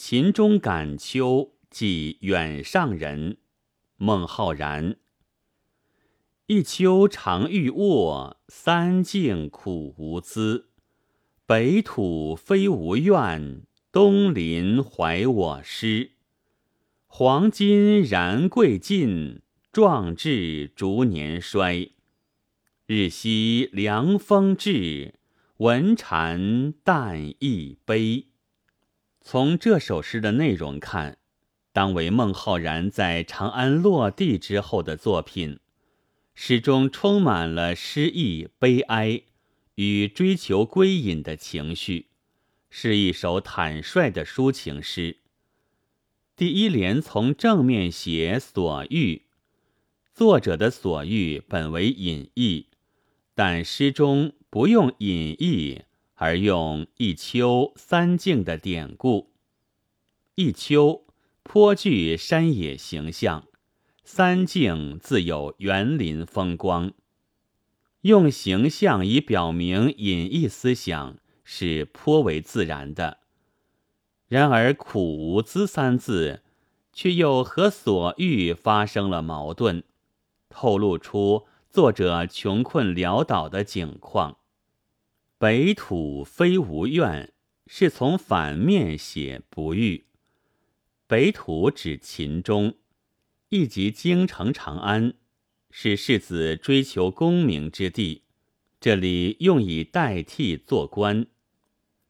秦中感秋，即远上人。孟浩然。一秋常欲卧，三径苦无资。北土非吾愿，东林怀我师。黄金燃贵尽，壮志逐年衰。日夕凉风至，闻蝉但亦悲。从这首诗的内容看，当为孟浩然在长安落地之后的作品。诗中充满了诗意、悲哀与追求归隐的情绪，是一首坦率的抒情诗。第一联从正面写所欲，作者的所欲本为隐逸，但诗中不用隐逸。而用一秋三径的典故，一秋颇具山野形象，三径自有园林风光。用形象以表明隐逸思想是颇为自然的。然而“苦无资”三字，却又和所欲发生了矛盾，透露出作者穷困潦倒的境况。北土非无怨，是从反面写不遇。北土指秦中，亦即京城长安，是世子追求功名之地。这里用以代替做官，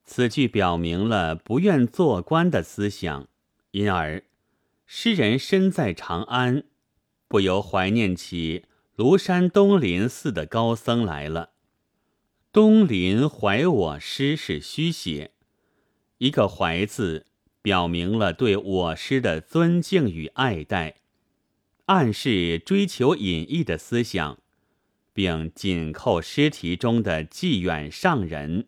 此句表明了不愿做官的思想，因而诗人身在长安，不由怀念起庐山东林寺的高僧来了。东林怀我师是虚写，一个怀字表明了对我师的尊敬与爱戴，暗示追求隐逸的思想，并紧扣诗题中的寄远上人。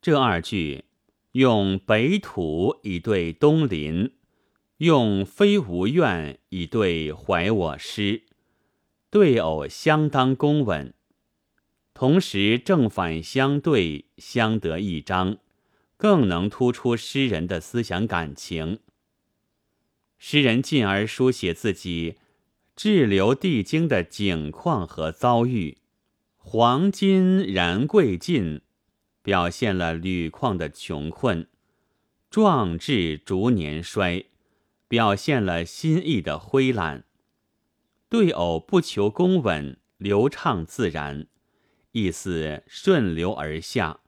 这二句用北土以对东林，用非无怨以对怀我师，对偶相当工稳。同时正反相对，相得益彰，更能突出诗人的思想感情。诗人进而书写自己滞留帝京的景况和遭遇。黄金燃贵尽，表现了铝矿的穷困；壮志逐年衰，表现了心意的灰懒。对偶不求工稳，流畅自然。意思顺流而下，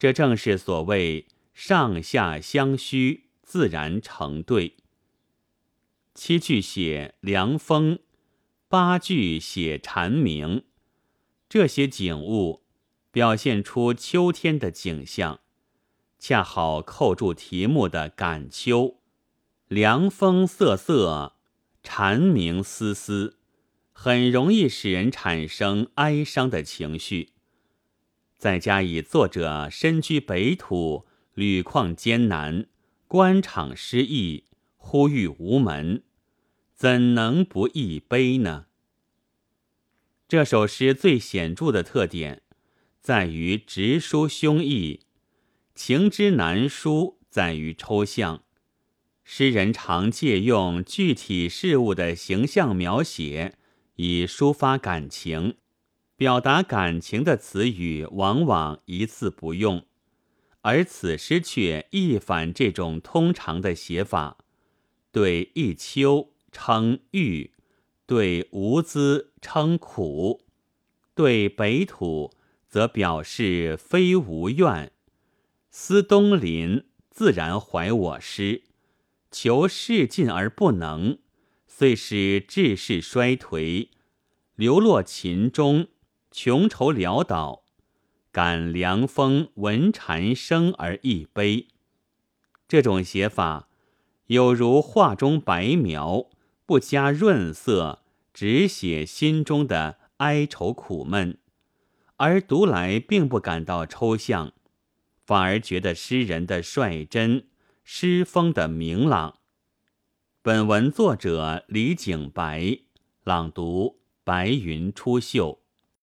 这正是所谓上下相虚，自然成对。七句写凉风，八句写蝉鸣，这些景物表现出秋天的景象，恰好扣住题目的感秋。凉风瑟瑟，蝉鸣嘶嘶。很容易使人产生哀伤的情绪，再加以作者身居北土，屡况艰难，官场失意，呼吁无门，怎能不易悲呢？这首诗最显著的特点在于直抒胸臆，情之难抒在于抽象。诗人常借用具体事物的形象描写。以抒发感情、表达感情的词语，往往一字不用，而此诗却一反这种通常的写法，对一秋称郁，对无资称苦，对北土则表示非无怨，思东林自然怀我师，求事进而不能。遂使志士衰颓，流落秦中，穷愁潦倒，感凉风闻蝉声而一悲。这种写法，有如画中白描，不加润色，只写心中的哀愁苦闷，而读来并不感到抽象，反而觉得诗人的率真，诗风的明朗。本文作者李景白，朗读：白云出岫。